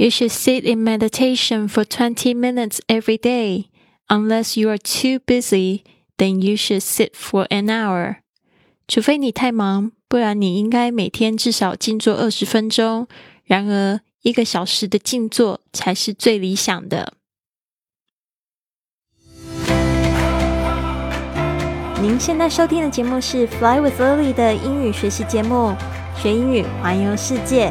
You should sit in meditation for 20 minutes every day. Unless you are too busy, then you should sit for an hour. 除非你太忙，不然你应该每天至少静坐二十分钟。然而，一个小时的静坐才是最理想的。您现在收听的节目是《Fly with Lily》的英语学习节目，学英语环游世界。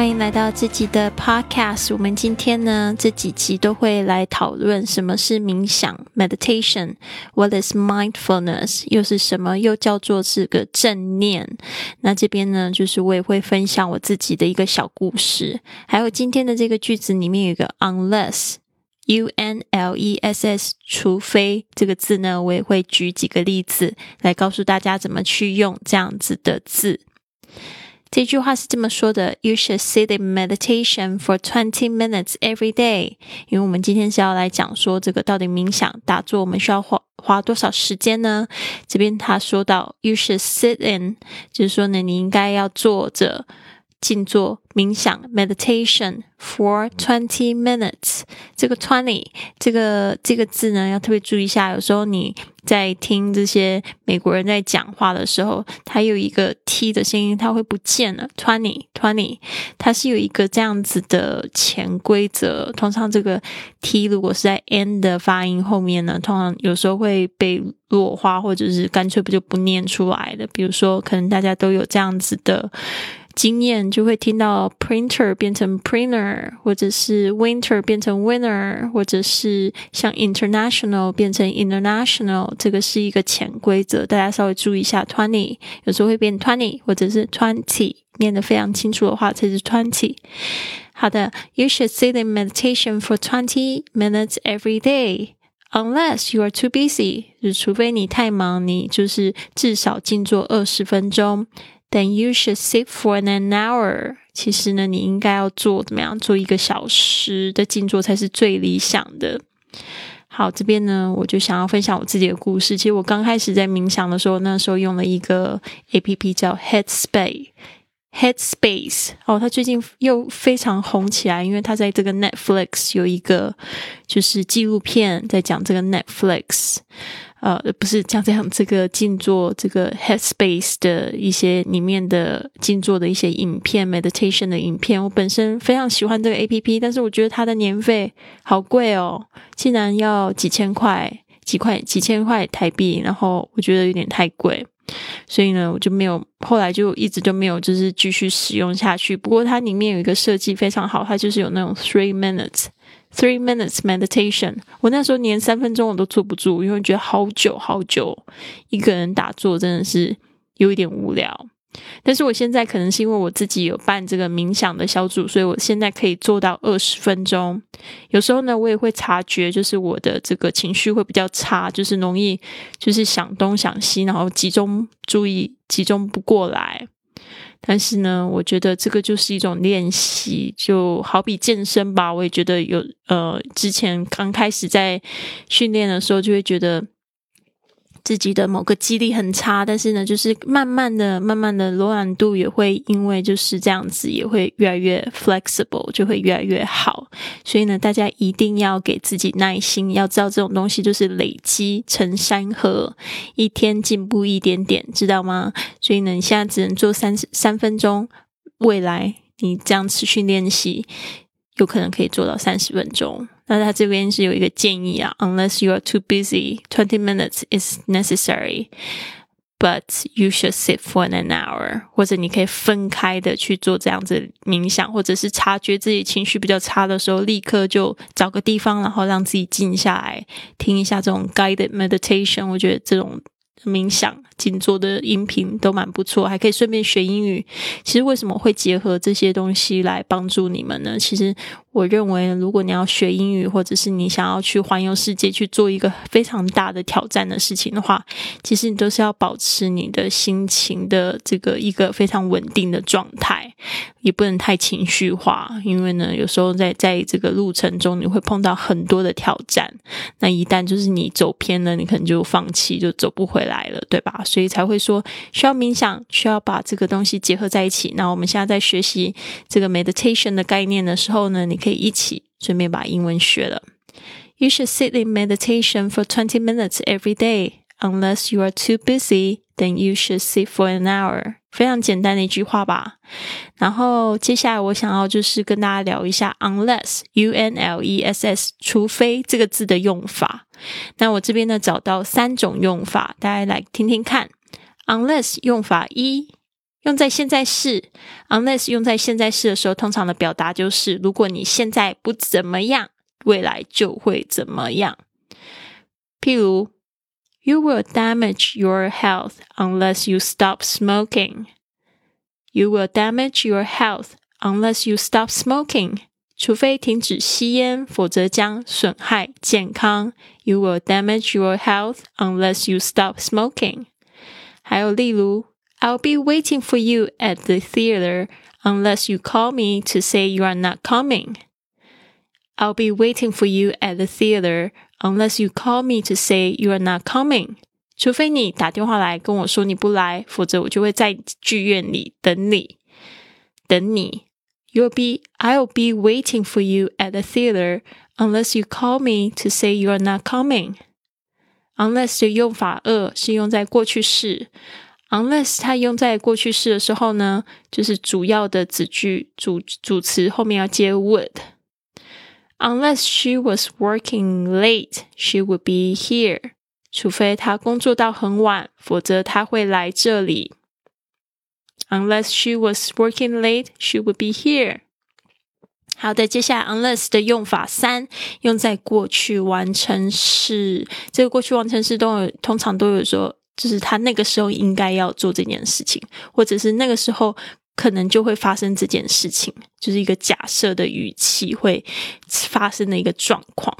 欢迎来到这集的 Podcast。我们今天呢，这几集都会来讨论什么是冥想 （Meditation），What is mindfulness？又是什么？又叫做是个正念。那这边呢，就是我也会分享我自己的一个小故事。还有今天的这个句子里面有一个 unless，U N L E S S，除非这个字呢，我也会举几个例子来告诉大家怎么去用这样子的字。这句话是这么说的：You should sit in meditation for twenty minutes every day。因为我们今天是要来讲说这个到底冥想打坐，我们需要花花多少时间呢？这边他说到，You should sit in，就是说呢，你应该要坐着。静坐冥想 meditation for twenty minutes。这个 twenty 这个这个字呢，要特别注意一下。有时候你在听这些美国人在讲话的时候，它有一个 t 的声音，它会不见了。twenty twenty 它是有一个这样子的潜规则。通常这个 t 如果是在 n 的发音后面呢，通常有时候会被弱化，或者是干脆不就不念出来的。比如说，可能大家都有这样子的。经验就会听到 printer 变成 printer，或者是 winter 变成 winner，或者是像 international 变成 international，这个是一个潜规则，大家稍微注意一下。twenty 有时候会变 twenty，或者是 twenty，念得非常清楚的话才是 twenty。好的，You should sit in meditation for twenty minutes every day。Unless you are too busy，就除非你太忙，你就是至少静坐二十分钟。 Then you should sit for an hour。其实呢，你应该要做怎么样？做一个小时的静坐才是最理想的。好，这边呢，我就想要分享我自己的故事。其实我刚开始在冥想的时候，那时候用了一个 A P P 叫 Headspace。Headspace 哦，它最近又非常红起来，因为它在这个 Netflix 有一个就是纪录片在讲这个 Netflix。呃，不是像这样，这个静坐，这个 Headspace 的一些里面的静坐的一些影片，meditation 的影片，我本身非常喜欢这个 A P P，但是我觉得它的年费好贵哦，竟然要几千块，几块几千块台币，然后我觉得有点太贵，所以呢，我就没有，后来就一直都没有，就是继续使用下去。不过它里面有一个设计非常好，它就是有那种 three minutes。Three minutes meditation，我那时候连三分钟我都坐不住，因为觉得好久好久，一个人打坐真的是有一点无聊。但是我现在可能是因为我自己有办这个冥想的小组，所以我现在可以做到二十分钟。有时候呢，我也会察觉，就是我的这个情绪会比较差，就是容易就是想东想西，然后集中注意集中不过来。但是呢，我觉得这个就是一种练习，就好比健身吧。我也觉得有呃，之前刚开始在训练的时候，就会觉得。自己的某个肌力很差，但是呢，就是慢慢的、慢慢的柔软度也会因为就是这样子，也会越来越 flexible，就会越来越好。所以呢，大家一定要给自己耐心，要知道这种东西就是累积成山河，一天进步一点点，知道吗？所以呢，你现在只能做三三分钟，未来你这样持续练习。有可能可以做到三十分钟。那他这边是有一个建议啊，unless you are too busy, twenty minutes is necessary, but you should sit for an hour。或者你可以分开的去做这样子冥想，或者是察觉自己情绪比较差的时候，立刻就找个地方，然后让自己静下来，听一下这种 guided meditation。我觉得这种冥想、静坐的音频都蛮不错，还可以顺便学英语。其实为什么会结合这些东西来帮助你们呢？其实我认为，如果你要学英语，或者是你想要去环游世界去做一个非常大的挑战的事情的话，其实你都是要保持你的心情的这个一个非常稳定的状态，也不能太情绪化。因为呢，有时候在在这个路程中，你会碰到很多的挑战。那一旦就是你走偏了，你可能就放弃，就走不回来。来了，对吧？所以才会说需要冥想，需要把这个东西结合在一起。那我们现在在学习这个 meditation 的概念的时候呢，你可以一起顺便把英文学了。You should sit in meditation for twenty minutes every day, unless you are too busy. Then you should sit for an hour. 非常简单的一句话吧。然后接下来我想要就是跟大家聊一下 unless u n l e s s 除非这个字的用法。那我这边呢找到三种用法，大家来听听看。unless 用法一，用在现在式。unless 用在现在式的时候，通常的表达就是，如果你现在不怎么样，未来就会怎么样。譬如 ，You will damage your health unless you stop smoking. You will damage your health unless you stop smoking. 除非停止吸烟，否则将损害健康。You will damage your health unless you stop smoking。还有例如，I'll be waiting for you at the theater unless you call me to say you are not coming。I'll be waiting for you at the theater unless you call me to say you are not coming。除非你打电话来跟我说你不来，否则我就会在剧院里等你，等你。You'll be, I'll be waiting for you at the theater unless you call me to say you are not coming. Unless 的用法二是用在过去式，unless 它用在过去式的时候呢，就是主要的子句主主词后面要接 would。 Unless she was working late, she would be here。除非她工作到很晚，否则她会来这里。Unless she was working late, she would be here. 好的，接下来 unless 的用法三，用在过去完成式。这个过去完成式都有，通常都有说，就是他那个时候应该要做这件事情，或者是那个时候可能就会发生这件事情，就是一个假设的语气会发生的一个状况。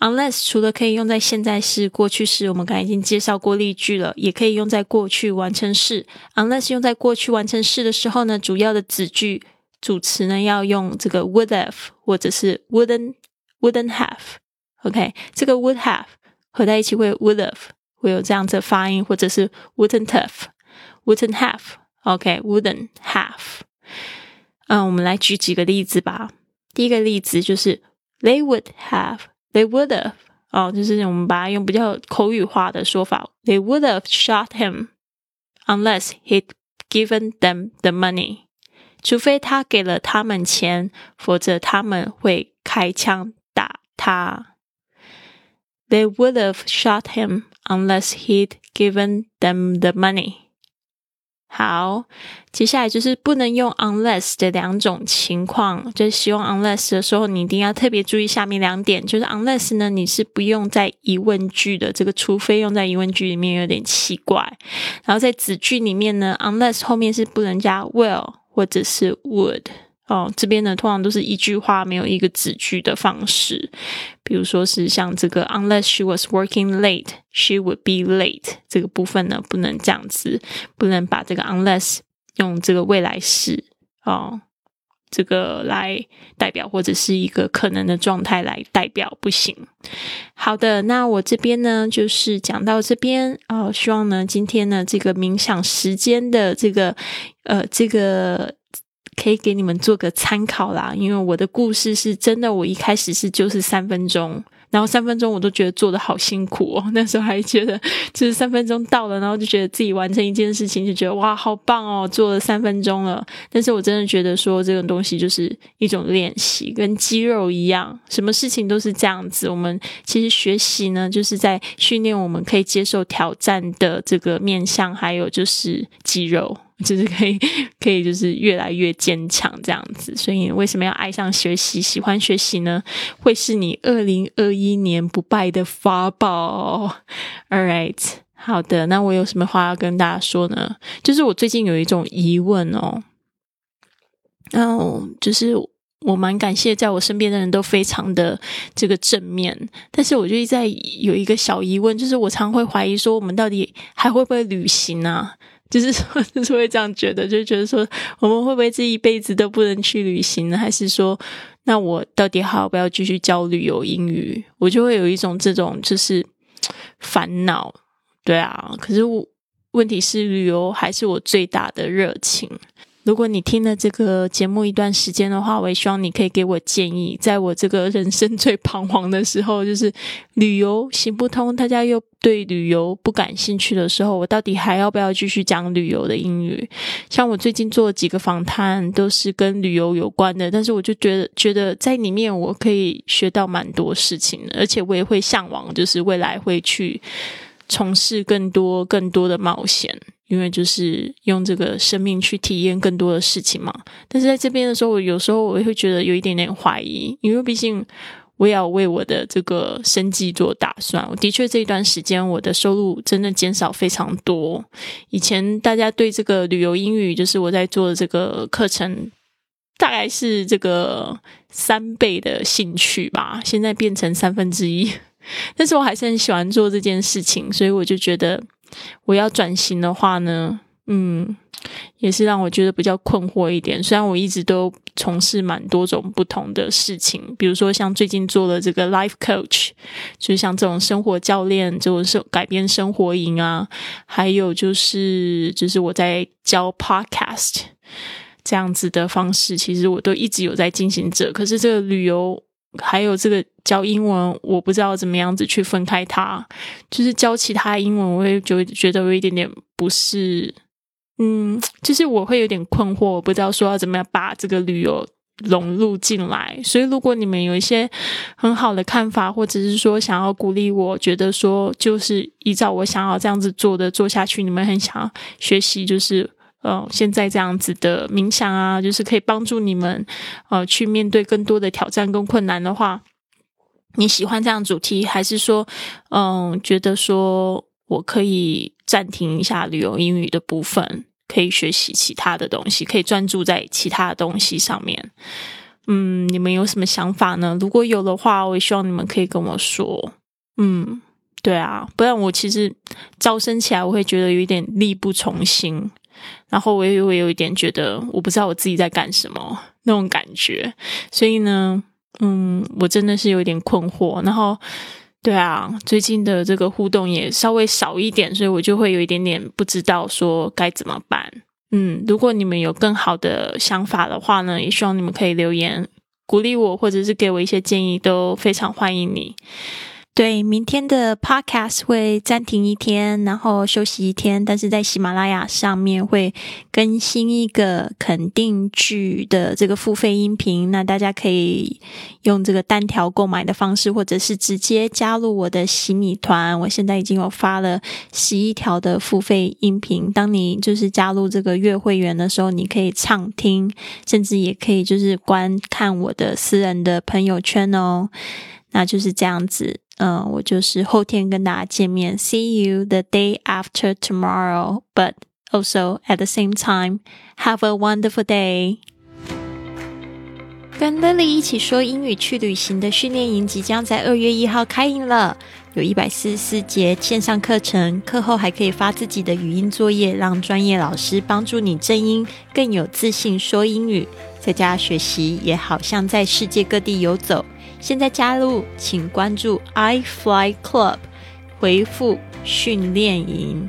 Unless 除了可以用在现在式、过去式，我们刚才已经介绍过例句了，也可以用在过去完成式。Unless 用在过去完成式的时候呢，主要的子句主词呢要用这个 would have 或者是 wouldn't wouldn't have。OK，这个 would have 合在一起会 would have 会有这样子的发音，或者是 wouldn't have wouldn't have。OK，wouldn't have。嗯，我们来举几个例子吧。第一个例子就是 they would have。They would have 哦，就是我们把它用比较口语化的说法，They would have shot him unless he'd given them the money。除非他给了他们钱，否则他们会开枪打他。They would have shot him unless he'd given them the money。 好，接下来就是不能用 unless 的两种情况，就是使用 unless 的时候，你一定要特别注意下面两点。就是 unless 呢，你是不用在疑问句的，这个除非用在疑问句里面有点奇怪。然后在子句里面呢，unless 后面是不能加 will 或者是 would。哦，这边呢通常都是一句话，没有一个子句的方式。比如说是像这个，unless she was working late, she would be late。这个部分呢不能这样子，不能把这个 unless 用这个未来式哦，这个来代表，或者是一个可能的状态来代表，不行。好的，那我这边呢就是讲到这边哦，希望呢今天呢这个冥想时间的这个呃这个。可以给你们做个参考啦，因为我的故事是真的，我一开始是就是三分钟，然后三分钟我都觉得做的好辛苦哦，那时候还觉得就是 三分钟到了，然后就觉得自己完成一件事情就觉得哇好棒哦，做了三分钟了。但是我真的觉得说这种东西就是一种练习，跟肌肉一样，什么事情都是这样子。我们其实学习呢，就是在训练我们可以接受挑战的这个面向，还有就是肌肉。就是可以，可以就是越来越坚强这样子。所以为什么要爱上学习、喜欢学习呢？会是你二零二一年不败的法宝。All right，好的，那我有什么话要跟大家说呢？就是我最近有一种疑问哦，然后就是我蛮感谢在我身边的人都非常的这个正面，但是我就一在有一个小疑问，就是我常会怀疑说，我们到底还会不会旅行啊？就是说，就是会这样觉得，就觉得说，我们会不会这一辈子都不能去旅行呢？还是说，那我到底还要不要继续教旅游英语？我就会有一种这种就是 烦恼。对啊，可是我问题是旅游还是我最大的热情。如果你听了这个节目一段时间的话，我也希望你可以给我建议，在我这个人生最彷徨的时候，就是旅游行不通，大家又对旅游不感兴趣的时候，我到底还要不要继续讲旅游的英语？像我最近做几个访谈，都是跟旅游有关的，但是我就觉得，觉得在里面我可以学到蛮多事情的，而且我也会向往，就是未来会去。从事更多更多的冒险，因为就是用这个生命去体验更多的事情嘛。但是在这边的时候，我有时候我会觉得有一点点怀疑，因为毕竟我也要为我的这个生计做打算。我的确这一段时间我的收入真的减少非常多。以前大家对这个旅游英语，就是我在做的这个课程，大概是这个三倍的兴趣吧，现在变成三分之一。但是我还是很喜欢做这件事情，所以我就觉得我要转型的话呢，嗯，也是让我觉得比较困惑一点。虽然我一直都从事蛮多种不同的事情，比如说像最近做了这个 life coach，就是像这种生活教练，就是改变生活营啊，还有就是就是我在教 podcast 这样子的方式，其实我都一直有在进行着。可是这个旅游。还有这个教英文，我不知道怎么样子去分开它。就是教其他英文，我也就觉得有一点点不是，嗯，就是我会有点困惑，我不知道说要怎么样把这个旅游融入进来。所以，如果你们有一些很好的看法，或者是说想要鼓励我，觉得说就是依照我想要这样子做的做下去，你们很想学习，就是。呃，现在这样子的冥想啊，就是可以帮助你们呃去面对更多的挑战跟困难的话，你喜欢这样主题，还是说嗯觉得说我可以暂停一下旅游英语的部分，可以学习其他的东西，可以专注在其他的东西上面？嗯，你们有什么想法呢？如果有的话，我也希望你们可以跟我说。嗯，对啊，不然我其实招生起来我会觉得有一点力不从心。然后我也会有一点觉得，我不知道我自己在干什么那种感觉，所以呢，嗯，我真的是有点困惑。然后，对啊，最近的这个互动也稍微少一点，所以我就会有一点点不知道说该怎么办。嗯，如果你们有更好的想法的话呢，也希望你们可以留言鼓励我，或者是给我一些建议，都非常欢迎你。对，明天的 podcast 会暂停一天，然后休息一天，但是在喜马拉雅上面会更新一个肯定句的这个付费音频，那大家可以用这个单条购买的方式，或者是直接加入我的洗米团。我现在已经有发了十一条的付费音频，当你就是加入这个月会员的时候，你可以畅听，甚至也可以就是观看我的私人的朋友圈哦。那就是这样子。嗯，我就是后天跟大家见面，See you the day after tomorrow. But also at the same time, have a wonderful day. 跟 Lily 一起说英语去旅行的训练营即将在二月一号开营了，有一百四十四节线上课程，课后还可以发自己的语音作业，让专业老师帮助你正音，更有自信说英语。在家学习也好像在世界各地游走。现在加入，请关注 iFly Club，回复训练营。